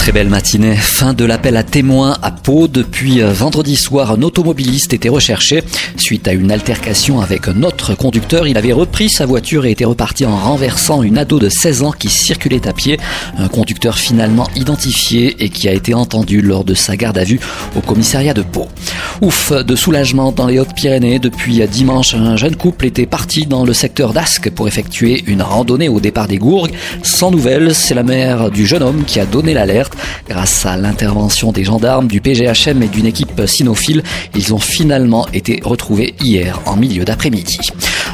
Très belle matinée. Fin de l'appel à témoins à Pau. Depuis euh, vendredi soir, un automobiliste était recherché. Suite à une altercation avec un autre conducteur, il avait repris sa voiture et était reparti en renversant une ado de 16 ans qui circulait à pied. Un conducteur finalement identifié et qui a été entendu lors de sa garde à vue au commissariat de Pau. Ouf, de soulagement dans les Hautes-Pyrénées. Depuis dimanche, un jeune couple était parti dans le secteur d'Ascq pour effectuer une randonnée au départ des Gourgues. Sans nouvelles, c'est la mère du jeune homme qui a donné l'alerte. Grâce à l'intervention des gendarmes, du PGHM et d'une équipe cynophile, ils ont finalement été retrouvés hier en milieu d'après-midi.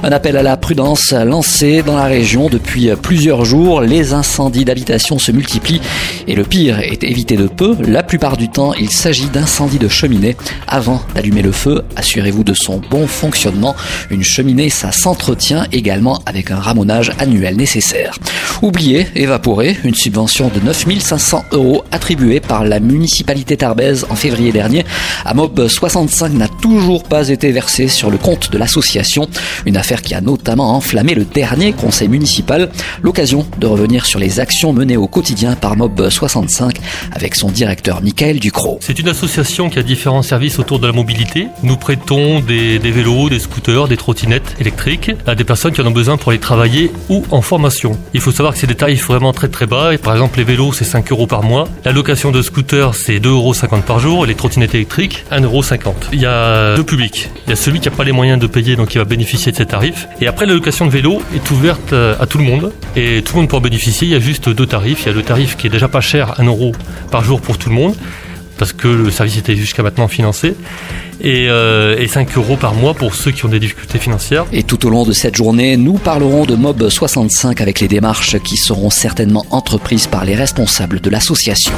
Un appel à la prudence lancé dans la région depuis plusieurs jours. Les incendies d'habitation se multiplient et le pire est évité de peu. La plupart du temps, il s'agit d'incendies de cheminée. Avant d'allumer le feu, assurez-vous de son bon fonctionnement. Une cheminée, ça s'entretient également avec un ramonage annuel nécessaire. Oublié, évaporé, une subvention de 9500 euros attribuée par la municipalité tarbaise en février dernier à Mob 65 n'a toujours pas été versée sur le compte de l'association. Une affaire qui a notamment enflammé le dernier conseil municipal. L'occasion de revenir sur les actions menées au quotidien par Mob 65 avec son directeur Michael Ducrot. C'est une association qui a différents services autour de la mobilité. Nous prêtons des, vélos, des scooters, des trottinettes électriques à des personnes qui en ont besoin pour aller travailler ou en formation. Il faut savoir que c'est des tarifs vraiment très très bas. Par exemple, les vélos, c'est 5 euros par mois. La location de scooter, c'est 2,50 euros par jour. Et les trottinettes électriques, 1,50 euros. Il y a deux publics. Il y a celui qui n'a pas les moyens de payer, donc il va bénéficier de ces tarifs. Et après, la location de vélo est ouverte euh, à tout le monde. Et tout le monde peut en bénéficier. Il y a juste deux tarifs. Il y a le tarif qui est déjà pas cher, 1 euro par jour pour tout le monde parce que le service était jusqu'à maintenant financé. Et, euh, et, 5 euros par mois pour ceux qui ont des difficultés financières. Et tout au long de cette journée, nous parlerons de Mob 65 avec les démarches qui seront certainement entreprises par les responsables de l'association.